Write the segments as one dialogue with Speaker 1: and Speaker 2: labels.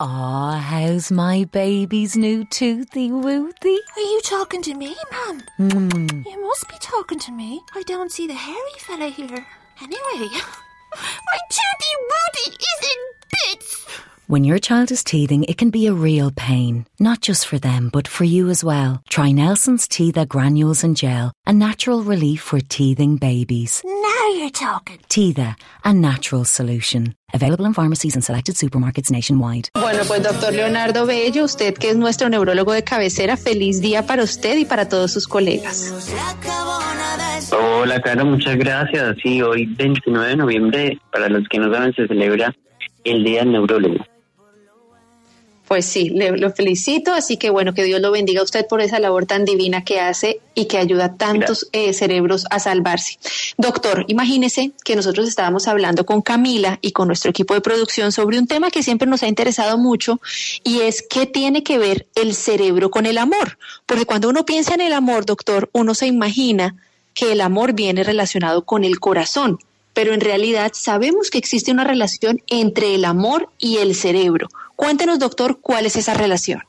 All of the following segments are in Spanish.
Speaker 1: Aw, how's my baby's new toothy wooty?
Speaker 2: Are you talking to me, Mum?
Speaker 1: Mm.
Speaker 2: You must be talking to me. I don't see the hairy fella here. Anyway, my toothy woody is in bits.
Speaker 1: When your child is teething, it can be a real pain, not just for them, but for you as well. Try Nelson's Teether granules and gel, a natural relief for teething babies.
Speaker 2: Now you're talking.
Speaker 1: Teetha, a natural solution. Available in pharmacies and selected supermarkets nationwide.
Speaker 3: Bueno, pues doctor Leonardo Bello, usted que es nuestro neurólogo de cabecera, feliz día para usted y para todos sus colegas.
Speaker 4: Hola, Cara, muchas gracias. Sí, hoy 29 de noviembre, para los que no saben, se celebra el Día del Neurólogo.
Speaker 3: Pues sí, le, lo felicito, así que bueno, que Dios lo bendiga a usted por esa labor tan divina que hace y que ayuda a tantos eh, cerebros a salvarse. Doctor, imagínese que nosotros estábamos hablando con Camila y con nuestro equipo de producción sobre un tema que siempre nos ha interesado mucho y es qué tiene que ver el cerebro con el amor. Porque cuando uno piensa en el amor, doctor, uno se imagina que el amor viene relacionado con el corazón, pero en realidad sabemos que existe una relación entre el amor y el cerebro. Cuéntenos, doctor, cuál es esa relación.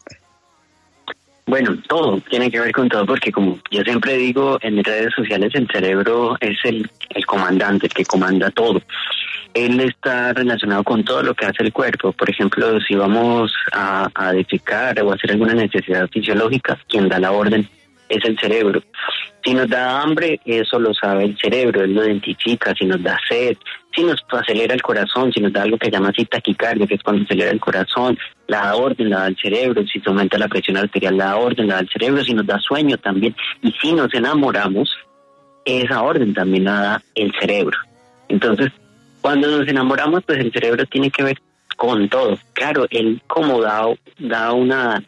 Speaker 4: Bueno, todo tiene que ver con todo porque como yo siempre digo en mis redes sociales, el cerebro es el, comandante, el que comanda todo. Él está relacionado con todo lo que hace el cuerpo. Por ejemplo, si vamos a, a o hacer alguna necesidad fisiológica, quien da la orden es el cerebro. Si nos da hambre, eso lo sabe el cerebro, él lo identifica, si nos da sed, si nos acelera el corazón, si nos da algo que llama así taquicardia, que es cuando acelera el corazón, la orden, la da el cerebro, si se aumenta la presión arterial, la orden, la da el cerebro, si nos da sueño también, y si nos enamoramos, esa orden también la da el cerebro. Entonces, cuando nos enamoramos, pues el cerebro tiene que ver con todo. Claro, él como da una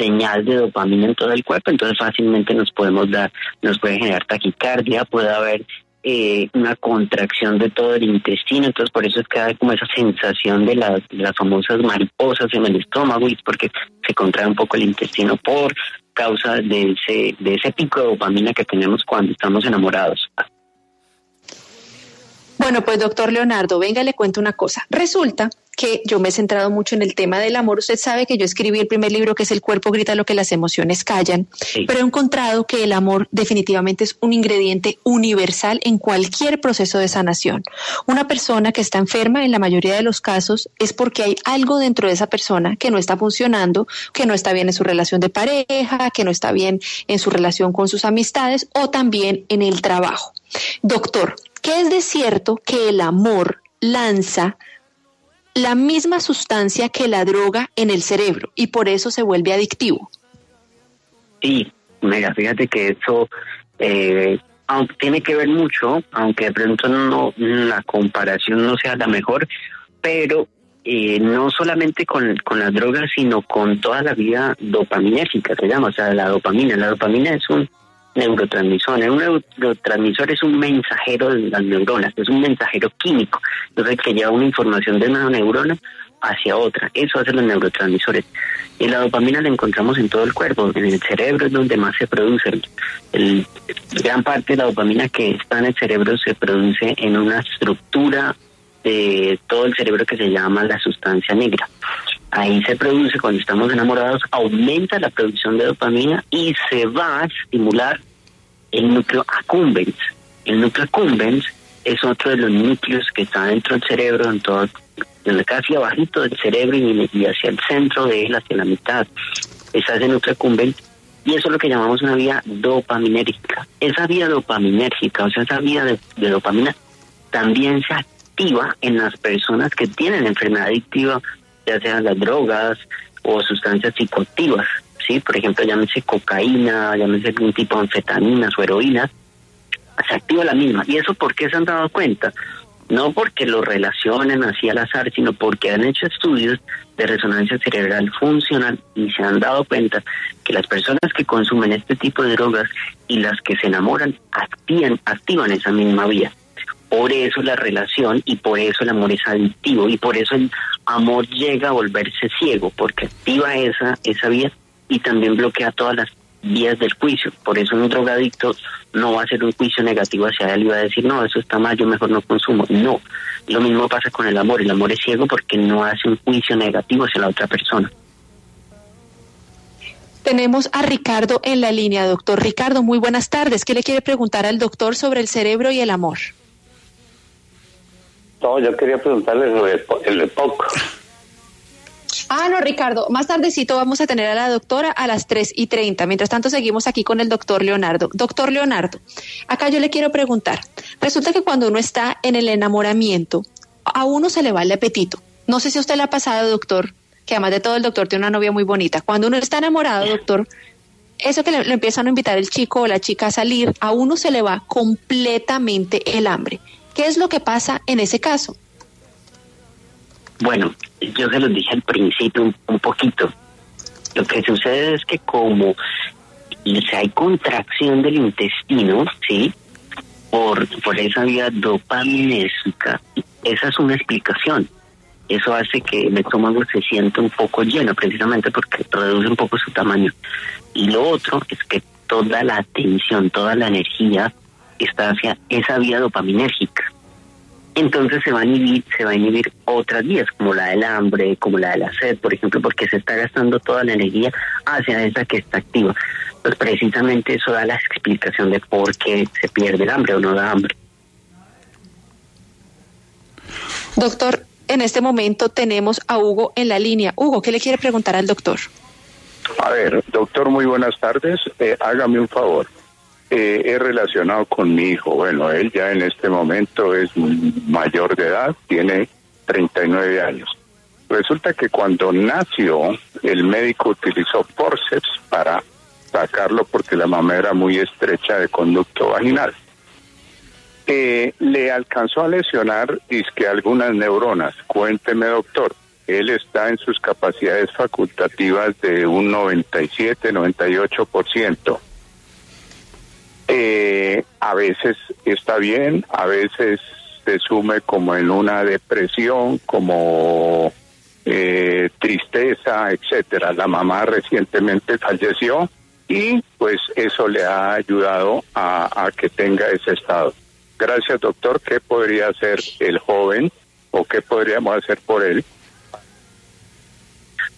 Speaker 4: señal de dopamina en todo el cuerpo, entonces fácilmente nos podemos dar, nos puede generar taquicardia, puede haber eh, una contracción de todo el intestino, entonces por eso es que hay como esa sensación de las, famosas mariposas en el estómago y porque se contrae un poco el intestino por causa de ese, de ese pico de dopamina que tenemos cuando estamos enamorados.
Speaker 3: Bueno, pues doctor Leonardo, venga, le cuento una cosa. Resulta que yo me he centrado mucho en el tema del amor. Usted sabe que yo escribí el primer libro que es El cuerpo grita lo que las emociones callan,
Speaker 4: Sí.
Speaker 3: pero he encontrado que el amor definitivamente es un ingrediente universal en cualquier proceso de sanación. Una persona que está enferma en la mayoría de los casos es porque hay algo dentro de esa persona que no está funcionando, que no está bien en su relación de pareja, que no está bien en su relación con sus amistades o también en el trabajo. Doctor, ¿qué es de cierto que el amor lanza la misma sustancia que la droga en el cerebro y por eso se vuelve adictivo?
Speaker 4: Sí, mira, fíjate que eso eh, aunque tiene que ver mucho, aunque de pronto no la comparación no sea la mejor, pero eh, no solamente con, con las drogas, sino con toda la vida dopaminérgica, se llama, o sea, la dopamina. La dopamina es un neurotransmisor. Un neurotransmisor es un mensajero de las neuronas, es un mensajero químico, entonces que lleva una información de una neurona hacia otra. Eso hacen los neurotransmisores. Y la dopamina la encontramos en todo el cuerpo, en el cerebro es donde más se produce. El, gran parte de la dopamina que está en el cerebro se produce en una estructura de todo el cerebro que se llama la sustancia negra. Ahí se produce cuando estamos enamorados, aumenta la producción de dopamina y se va a estimular el núcleo accumbens. El núcleo accumbens es otro de los núcleos que está dentro del cerebro, en todo, casi abajito del cerebro y, y hacia el centro de él, hacia la mitad. Está ese núcleo accumbens y eso es lo que llamamos una vía dopaminérgica. Esa vía dopaminérgica, o sea, esa vía de, de dopamina, también se activa en las personas que tienen enfermedad adictiva ya sean las drogas o sustancias psicoactivas, ¿sí? Por ejemplo, llámese cocaína, llámese algún tipo de anfetaminas o heroínas, se activa la misma. ¿Y eso por qué se han dado cuenta? no porque lo relacionen así al azar, sino porque han hecho estudios de resonancia cerebral funcional y se han dado cuenta que las personas que consumen este tipo de drogas y las que se enamoran activan, activan esa misma vía. Por eso la relación y por eso el amor es adictivo y por eso el amor llega a volverse ciego, porque activa esa, esa vía y también bloquea todas las vías del juicio. Por eso un drogadicto no va a hacer un juicio negativo hacia él y va a decir, no, eso está mal, yo mejor no consumo. No, lo mismo pasa con el amor. El amor es ciego porque no hace un juicio negativo hacia la otra persona.
Speaker 3: Tenemos a Ricardo en la línea, doctor. Ricardo, muy buenas tardes. ¿Qué le quiere preguntar al doctor sobre el cerebro y el amor?
Speaker 5: No, yo quería preguntarle sobre el EPOC.
Speaker 3: Ah, no, Ricardo, más tardecito vamos a tener a la doctora a las 3 y 30. Mientras tanto, seguimos aquí con el doctor Leonardo. Doctor Leonardo, acá yo le quiero preguntar. Resulta que cuando uno está en el enamoramiento, a uno se le va el apetito. No sé si a usted le ha pasado, doctor, que además de todo el doctor tiene una novia muy bonita. Cuando uno está enamorado, doctor, eso que le, le empiezan a invitar el chico o la chica a salir, a uno se le va completamente el hambre. ¿Qué es lo que pasa en ese caso?
Speaker 4: Bueno, yo se los dije al principio un, poquito. Lo que sucede es que como hay contracción del intestino, ¿sí? Por, por esa vía dopaminérgica, esa es una explicación. Eso hace que el estómago se sienta un poco lleno, precisamente porque reduce un poco su tamaño. Y lo otro es que toda la atención, toda la energía está hacia esa vía dopaminérgica entonces se va a inhibir, se va a inhibir otras vías, como la del hambre, como la de la sed, por ejemplo, porque se está gastando toda la energía hacia esa que está activa. Pues precisamente eso da la explicación de por qué se pierde el hambre o no da hambre.
Speaker 3: Doctor, en este momento tenemos a Hugo en la línea. Hugo, ¿qué le quiere preguntar al doctor?
Speaker 5: A ver, doctor, muy buenas tardes. Eh, hágame un favor eh, es relacionado con mi hijo. Bueno, él ya en este momento es mayor de edad, tiene 39 años. Resulta que cuando nació, el médico utilizó forceps para sacarlo porque la mamá era muy estrecha de conducto vaginal. Eh, le alcanzó a lesionar que algunas neuronas. Cuénteme, doctor. Él está en sus capacidades facultativas de un 97, 98%. Eh, a veces está bien, a veces se sume como en una depresión, como eh, tristeza, etcétera. La mamá recientemente falleció y pues eso le ha ayudado a, a que tenga ese estado. Gracias, doctor. ¿Qué podría hacer el joven o qué podríamos hacer por él?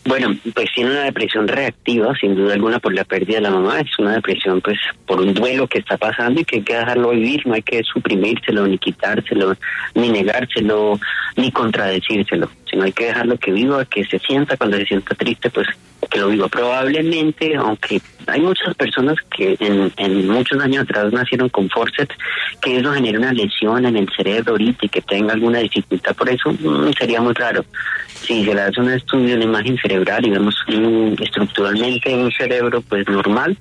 Speaker 4: Bueno, pues tiene una depresión reactiva, sin duda alguna, por la pérdida de la mamá. Es una depresión, pues, por un duelo que está pasando y que hay que dejarlo vivir. No hay que suprimírselo, ni quitárselo, ni negárselo, ni contradecírselo. Sino hay que dejarlo que viva, que se sienta. Cuando se sienta triste, pues, que lo viva. Probablemente, aunque hay muchas personas que en, en muchos años atrás nacieron con forceps, que eso genera una lesión en el cerebro ahorita y que tenga alguna dificultad por eso, mm, sería muy raro. Si se le hace un estudio, una imagen cerebral y vemos estructuralmente un cerebro pues normal,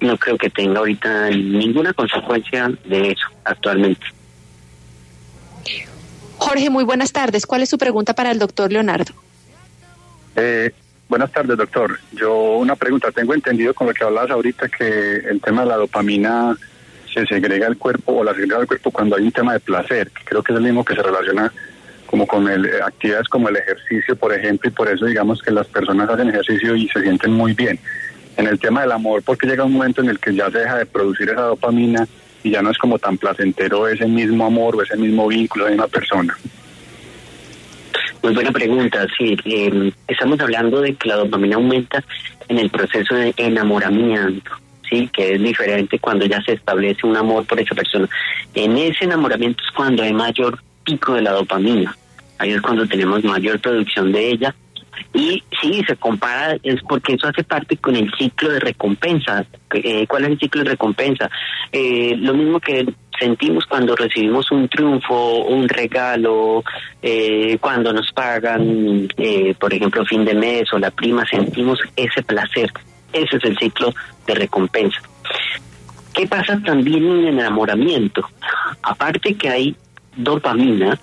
Speaker 4: no creo que tenga ahorita ninguna consecuencia de eso actualmente.
Speaker 3: Jorge, muy buenas tardes. ¿Cuál es su pregunta para el doctor Leonardo?
Speaker 6: Eh, buenas tardes, doctor. Yo una pregunta. Tengo entendido con lo que hablabas ahorita que el tema de la dopamina se segrega el cuerpo o la segrega el cuerpo cuando hay un tema de placer, que creo que es el mismo que se relaciona como con el, actividades como el ejercicio, por ejemplo, y por eso digamos que las personas hacen ejercicio y se sienten muy bien. En el tema del amor, porque llega un momento en el que ya se deja de producir esa dopamina y ya no es como tan placentero ese mismo amor o ese mismo vínculo de una persona.
Speaker 4: Muy buena pregunta, sí. Eh, estamos hablando de que la dopamina aumenta en el proceso de enamoramiento, sí, que es diferente cuando ya se establece un amor por esa persona. En ese enamoramiento es cuando hay mayor pico de la dopamina ahí es cuando tenemos mayor producción de ella. Y sí, se compara, es porque eso hace parte con el ciclo de recompensa. Eh, ¿Cuál es el ciclo de recompensa? Eh, lo mismo que sentimos cuando recibimos un triunfo, un regalo, eh, cuando nos pagan, por ejemplo, fin de mes o la prima, sentimos ese placer. Ese es el ciclo de recompensa. ¿Qué pasa también en el enamoramiento? Aparte que hay dopamina,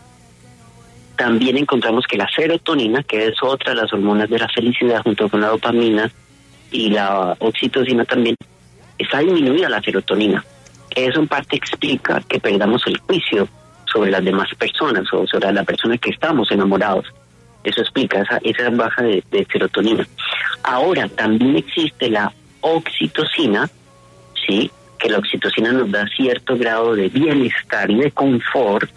Speaker 4: también encontramos que la serotonina, que es otra de las hormonas de la felicidad junto con la dopamina y la oxitocina también, está disminuida la serotonina. Eso en parte explica que perdamos el juicio sobre las demás personas o sobre la persona que estamos enamorados. Eso explica esa, esa baja de, de serotonina. Ahora, también existe la oxitocina, ¿sí? que la oxitocina nos da cierto grado de bienestar y de confort.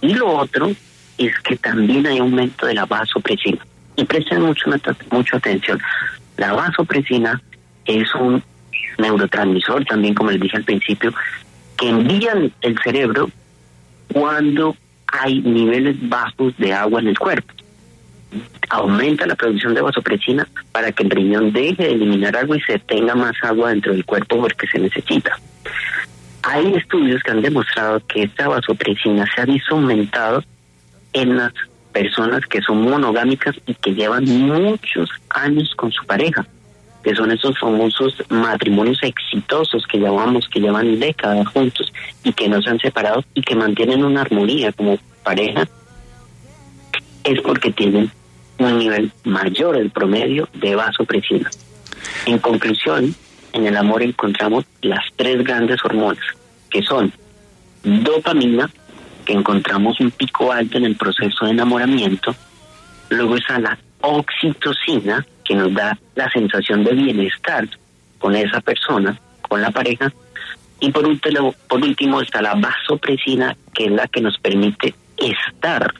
Speaker 4: Y lo otro es que también hay aumento de la vasopresina. Y presten mucho, mucha atención. La vasopresina es un neurotransmisor, también como les dije al principio, que envía el cerebro cuando hay niveles bajos de agua en el cuerpo. Aumenta la producción de vasopresina para que el riñón deje de eliminar agua y se tenga más agua dentro del cuerpo porque se necesita. Hay estudios que han demostrado que esta vasopresina se ha visto aumentado en las personas que son monogámicas y que llevan muchos años con su pareja, que son esos famosos matrimonios exitosos que llamamos, que llevan décadas juntos y que no se han separado y que mantienen una armonía como pareja, es porque tienen un nivel mayor del promedio de vasopresina. En conclusión, en el amor encontramos las tres grandes hormonas, que son dopamina, que encontramos un pico alto en el proceso de enamoramiento, luego está la oxitocina, que nos da la sensación de bienestar con esa persona, con la pareja, y por último, por último está la vasopresina, que es la que nos permite estar,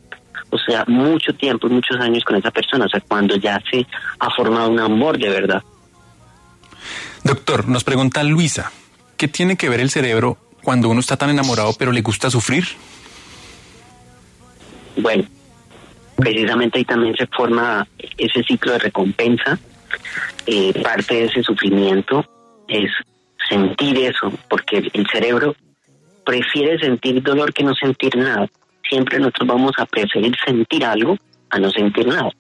Speaker 4: o sea, mucho tiempo, muchos años con esa persona, o sea, cuando ya se ha formado un amor de verdad.
Speaker 7: Doctor, nos pregunta Luisa, ¿qué tiene que ver el cerebro cuando uno está tan enamorado pero le gusta sufrir?
Speaker 4: Bueno, precisamente ahí también se forma ese ciclo de recompensa. Eh, parte de ese sufrimiento es sentir eso, porque el cerebro prefiere sentir dolor que no sentir nada. Siempre nosotros vamos a preferir sentir algo a no sentir nada.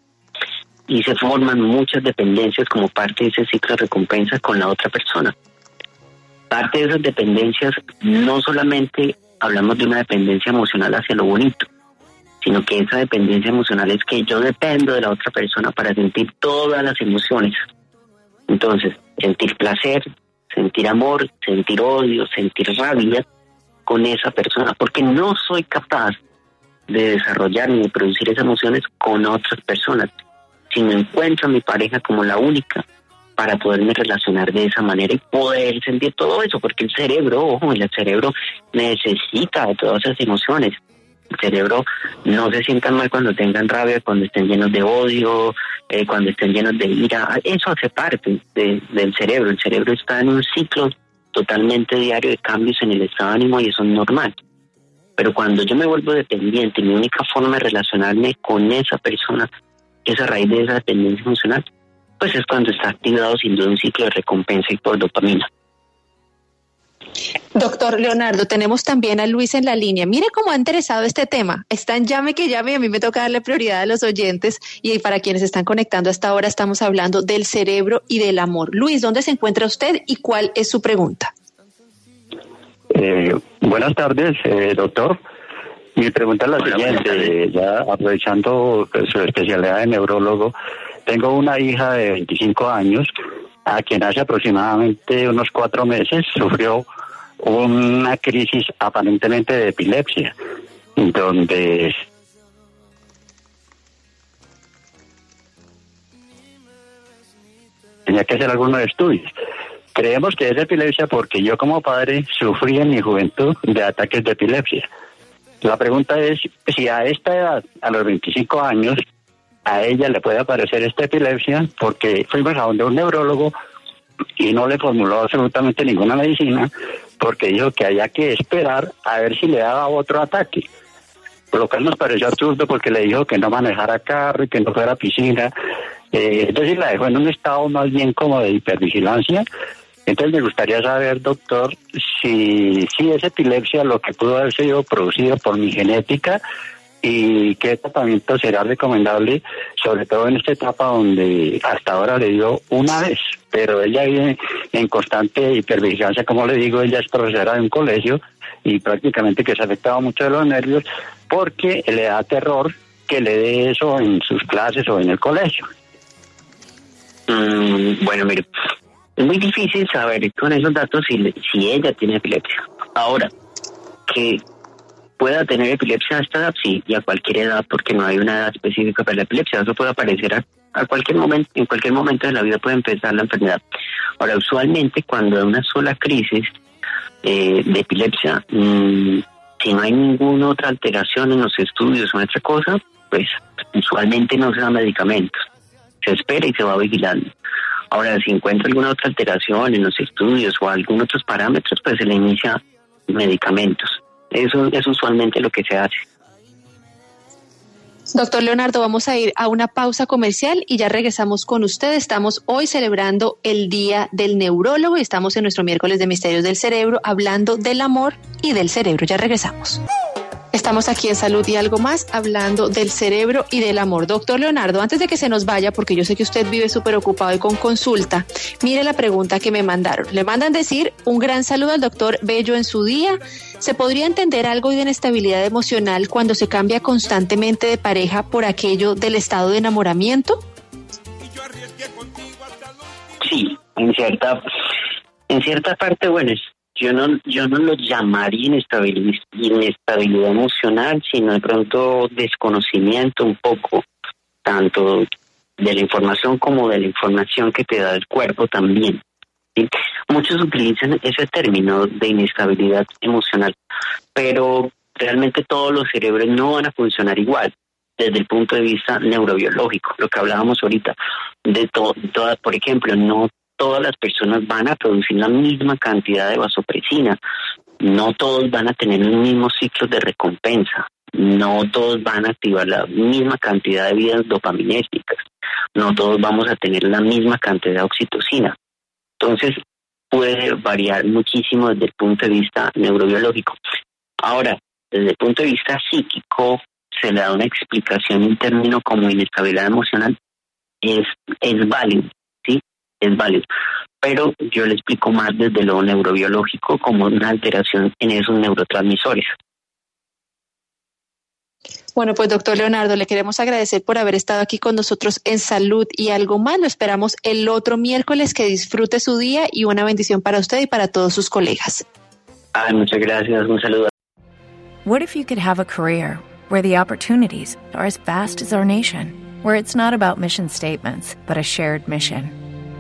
Speaker 4: Y se forman muchas dependencias como parte de ese ciclo de recompensa con la otra persona. Parte de esas dependencias no solamente hablamos de una dependencia emocional hacia lo bonito, sino que esa dependencia emocional es que yo dependo de la otra persona para sentir todas las emociones. Entonces, sentir placer, sentir amor, sentir odio, sentir rabia con esa persona, porque no soy capaz de desarrollar ni de producir esas emociones con otras personas. Si me encuentro a mi pareja como la única para poderme relacionar de esa manera y poder sentir todo eso, porque el cerebro, ojo, el cerebro necesita de todas esas emociones cerebro no se sientan mal cuando tengan rabia, cuando estén llenos de odio, eh, cuando estén llenos de ira. Eso hace parte del cerebro. El cerebro está en un ciclo totalmente diario de cambios en el estado de ánimo y eso es normal. Pero cuando yo me vuelvo dependiente, mi única forma de relacionarme con esa persona es a raíz de esa dependencia emocional, pues es cuando está activado sin duda un ciclo de recompensa y por dopamina.
Speaker 3: Doctor Leonardo, tenemos también a Luis en la línea. Mire cómo ha interesado este tema. Están llame que llame y a mí me toca darle prioridad a los oyentes y para quienes están conectando hasta ahora estamos hablando del cerebro y del amor. Luis, ¿dónde se encuentra usted y cuál es su pregunta?
Speaker 6: Eh, buenas tardes, eh, doctor. Mi pregunta es la siguiente, ya aprovechando su especialidad de neurólogo, tengo una hija de 25 años a quien hace aproximadamente unos cuatro meses sufrió una crisis aparentemente de epilepsia, donde tenía que hacer algunos estudios. Creemos que es epilepsia porque yo como padre sufrí en mi juventud de ataques de epilepsia. La pregunta es si a esta edad, a los 25 años, a ella le puede aparecer esta epilepsia porque fuimos a donde un neurólogo y no le formuló absolutamente ninguna medicina porque dijo que había que esperar a ver si le daba otro ataque. Lo cual nos pareció absurdo porque le dijo que no manejara carro y que no fuera a piscina. Eh, entonces la dejó en un estado más bien como de hipervigilancia. Entonces me gustaría saber, doctor, si, si es epilepsia lo que pudo haber sido producido por mi genética y qué tratamiento será recomendable, sobre todo en esta etapa donde hasta ahora le dio una vez, pero ella vive en constante hipervigilancia, como le digo, ella es profesora de un colegio y prácticamente que se ha afectado mucho de los nervios porque le da terror
Speaker 4: que le dé eso en sus clases o en el colegio. Mm, bueno, mire, es muy difícil saber con esos datos si, si ella tiene epilepsia. Ahora, que pueda tener epilepsia a esta edad, sí, y a cualquier edad, porque no hay una edad específica para la epilepsia. Eso puede aparecer a, cualquier momento, en cualquier momento de la vida puede empezar la enfermedad. Ahora, usualmente cuando hay una sola crisis eh, de epilepsia, mm, si no hay ninguna otra alteración en los estudios o otra cosa, pues usualmente no se da medicamentos. Se espera y se va vigilando. Ahora, si encuentra alguna otra alteración en los estudios o algún otros parámetros, pues se le inicia medicamentos. Eso es usualmente lo que se hace.
Speaker 3: Doctor Leonardo, vamos a ir a una pausa comercial y ya regresamos con usted. Estamos hoy celebrando el Día del Neurólogo y estamos en nuestro miércoles de Misterios del Cerebro hablando del amor y del cerebro. Ya regresamos. Estamos aquí en Salud y algo más hablando del cerebro y del amor. Doctor Leonardo, antes de que se nos vaya, porque yo sé que usted vive súper ocupado y con consulta, mire la pregunta que me mandaron. Le mandan decir un gran saludo al doctor Bello en su día. ¿Se podría entender algo de inestabilidad emocional cuando se cambia constantemente de pareja por aquello del estado de enamoramiento?
Speaker 4: Sí, en cierta, en cierta parte, bueno, es yo no, yo no lo llamaría inestabilidad, inestabilidad emocional, sino de pronto desconocimiento un poco, tanto de la información como de la información que te da el cuerpo también. Muchos utilizan ese término de inestabilidad emocional, pero realmente todos los cerebros no van a funcionar igual desde el punto de vista neurobiológico, lo que hablábamos ahorita, de todo, por ejemplo, no todas las personas van a producir la misma cantidad de vasopresina, no todos van a tener los mismos ciclos de recompensa, no todos van a activar la misma cantidad de vías dopaminérgicas, no todos vamos a tener la misma cantidad de oxitocina. Entonces, puede variar muchísimo desde el punto de vista neurobiológico. Ahora, desde el punto de vista psíquico, se le da una explicación en términos como inestabilidad emocional, es, es válido es válido. Pero yo le explico más desde lo neurobiológico como una alteración en esos neurotransmisores.
Speaker 3: Bueno, pues doctor Leonardo, le queremos agradecer por haber estado aquí con nosotros en salud y algo más. Lo esperamos el otro miércoles. Que disfrute su día y una bendición para usted y para todos sus colegas.
Speaker 4: Ay, muchas gracias. Un saludo.
Speaker 8: What if you could have a career where the opportunities are as vast as our nation, where it's not about mission statements, but a shared mission?